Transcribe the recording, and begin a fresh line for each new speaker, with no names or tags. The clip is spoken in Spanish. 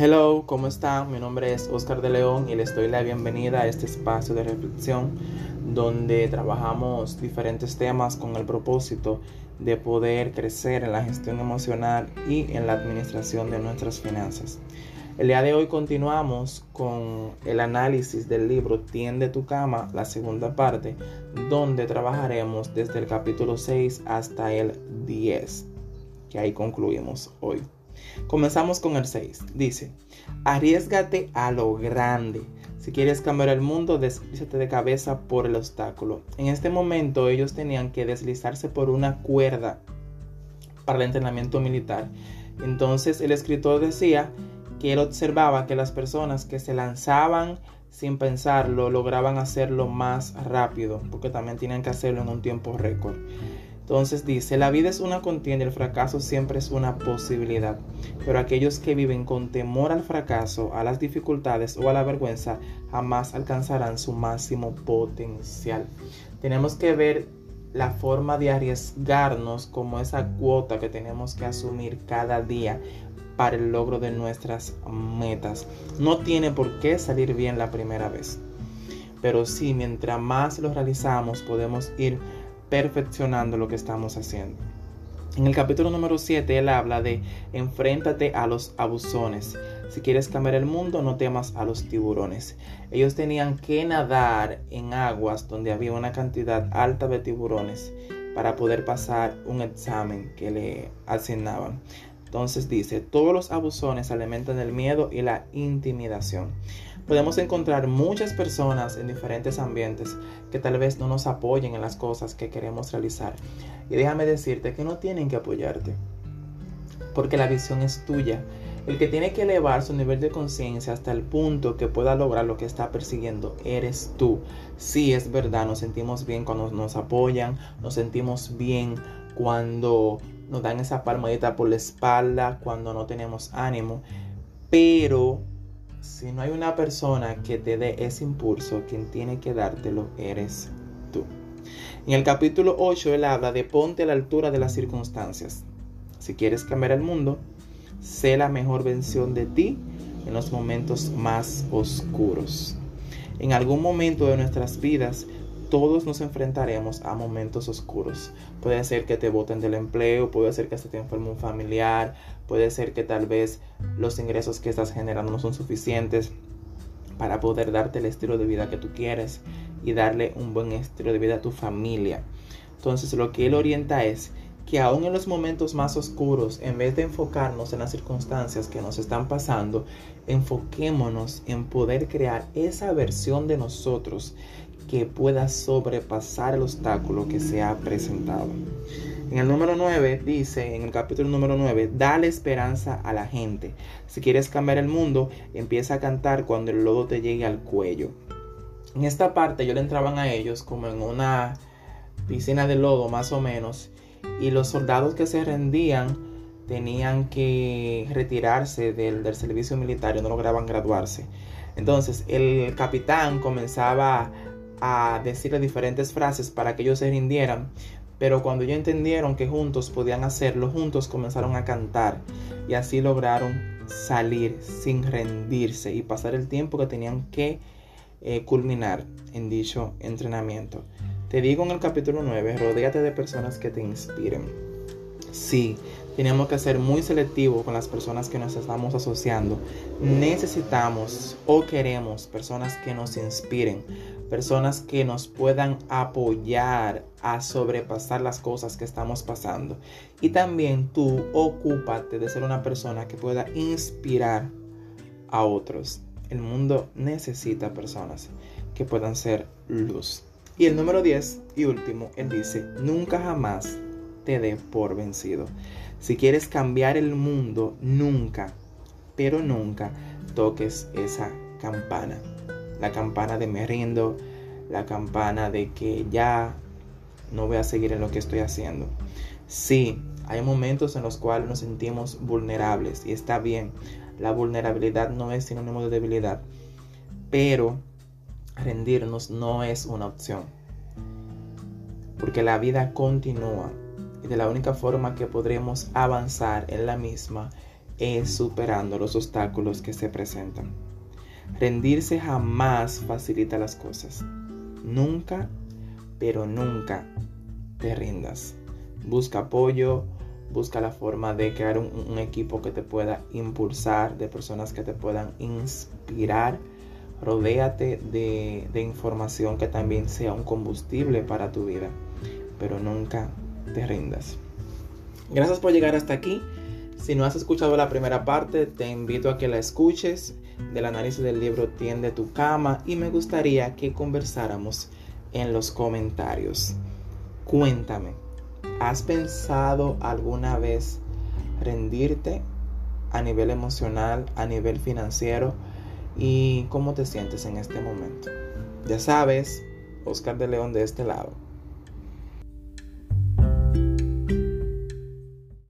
Hello, ¿cómo están? Mi nombre es Oscar de León y les doy la bienvenida a este espacio de reflexión donde trabajamos diferentes temas con el propósito de poder crecer en la gestión emocional y en la administración de nuestras finanzas. El día de hoy continuamos con el análisis del libro Tiende tu cama, la segunda parte, donde trabajaremos desde el capítulo 6 hasta el 10, que ahí concluimos hoy. Comenzamos con el 6. Dice, arriesgate a lo grande. Si quieres cambiar el mundo, deslízate de cabeza por el obstáculo. En este momento ellos tenían que deslizarse por una cuerda para el entrenamiento militar. Entonces el escritor decía que él observaba que las personas que se lanzaban sin pensarlo lograban hacerlo más rápido, porque también tenían que hacerlo en un tiempo récord. Entonces dice, la vida es una contienda el fracaso siempre es una posibilidad, pero aquellos que viven con temor al fracaso, a las dificultades o a la vergüenza jamás alcanzarán su máximo potencial. Tenemos que ver la forma de arriesgarnos como esa cuota que tenemos que asumir cada día para el logro de nuestras metas. No tiene por qué salir bien la primera vez, pero sí, mientras más lo realizamos podemos ir perfeccionando lo que estamos haciendo. En el capítulo número 7 él habla de enfréntate a los abusones. Si quieres cambiar el mundo, no temas a los tiburones. Ellos tenían que nadar en aguas donde había una cantidad alta de tiburones para poder pasar un examen que le asignaban. Entonces dice, todos los abusones alimentan el miedo y la intimidación. Podemos encontrar muchas personas en diferentes ambientes que tal vez no nos apoyen en las cosas que queremos realizar. Y déjame decirte que no tienen que apoyarte, porque la visión es tuya. El que tiene que elevar su nivel de conciencia hasta el punto que pueda lograr lo que está persiguiendo eres tú. Sí, es verdad, nos sentimos bien cuando nos apoyan, nos sentimos bien cuando nos dan esa palmadita por la espalda, cuando no tenemos ánimo, pero si no hay una persona que te dé ese impulso, quien tiene que dártelo eres tú. En el capítulo 8 él habla de ponte a la altura de las circunstancias. Si quieres cambiar el mundo, sé la mejor versión de ti en los momentos más oscuros. En algún momento de nuestras vidas todos nos enfrentaremos a momentos oscuros. Puede ser que te boten del empleo, puede ser que se te enferme un familiar, puede ser que tal vez los ingresos que estás generando no son suficientes para poder darte el estilo de vida que tú quieres y darle un buen estilo de vida a tu familia. Entonces lo que él orienta es que aún en los momentos más oscuros, en vez de enfocarnos en las circunstancias que nos están pasando, enfoquémonos en poder crear esa versión de nosotros que pueda sobrepasar el obstáculo que se ha presentado. En el número 9 dice, en el capítulo número 9, dale esperanza a la gente. Si quieres cambiar el mundo, empieza a cantar cuando el lodo te llegue al cuello. En esta parte yo le entraban a ellos como en una piscina de lodo más o menos y los soldados que se rendían tenían que retirarse del, del servicio militar y no lograban graduarse. Entonces el capitán comenzaba a decirle diferentes frases para que ellos se rindieran. Pero cuando ellos entendieron que juntos podían hacerlo, juntos comenzaron a cantar y así lograron salir sin rendirse y pasar el tiempo que tenían que eh, culminar en dicho entrenamiento. Te digo en el capítulo 9, rodéate de personas que te inspiren. Sí, tenemos que ser muy selectivos con las personas que nos estamos asociando. Necesitamos o queremos personas que nos inspiren, personas que nos puedan apoyar a sobrepasar las cosas que estamos pasando. Y también tú ocúpate de ser una persona que pueda inspirar a otros. El mundo necesita personas que puedan ser luz. Y el número 10 y último, él dice, nunca jamás te dé por vencido. Si quieres cambiar el mundo, nunca, pero nunca toques esa campana. La campana de me rindo, la campana de que ya no voy a seguir en lo que estoy haciendo. Sí, hay momentos en los cuales nos sentimos vulnerables y está bien. La vulnerabilidad no es sinónimo de debilidad, pero rendirnos no es una opción. Porque la vida continúa y de la única forma que podremos avanzar en la misma es superando los obstáculos que se presentan. Rendirse jamás facilita las cosas. Nunca, pero nunca te rindas. Busca apoyo, busca la forma de crear un, equipo que te pueda impulsar, de personas que te puedan inspirar. Rodéate de, de información que también sea un combustible para tu vida, pero nunca te rindas. Gracias por llegar hasta aquí. Si no has escuchado la primera parte, te invito a que la escuches del análisis del libro Tiende tu cama y me gustaría que conversáramos en los comentarios. Cuéntame, ¿has pensado alguna vez rendirte a nivel emocional, a nivel financiero? ¿Y cómo te sientes en este momento? Ya sabes, Oscar de León de este lado.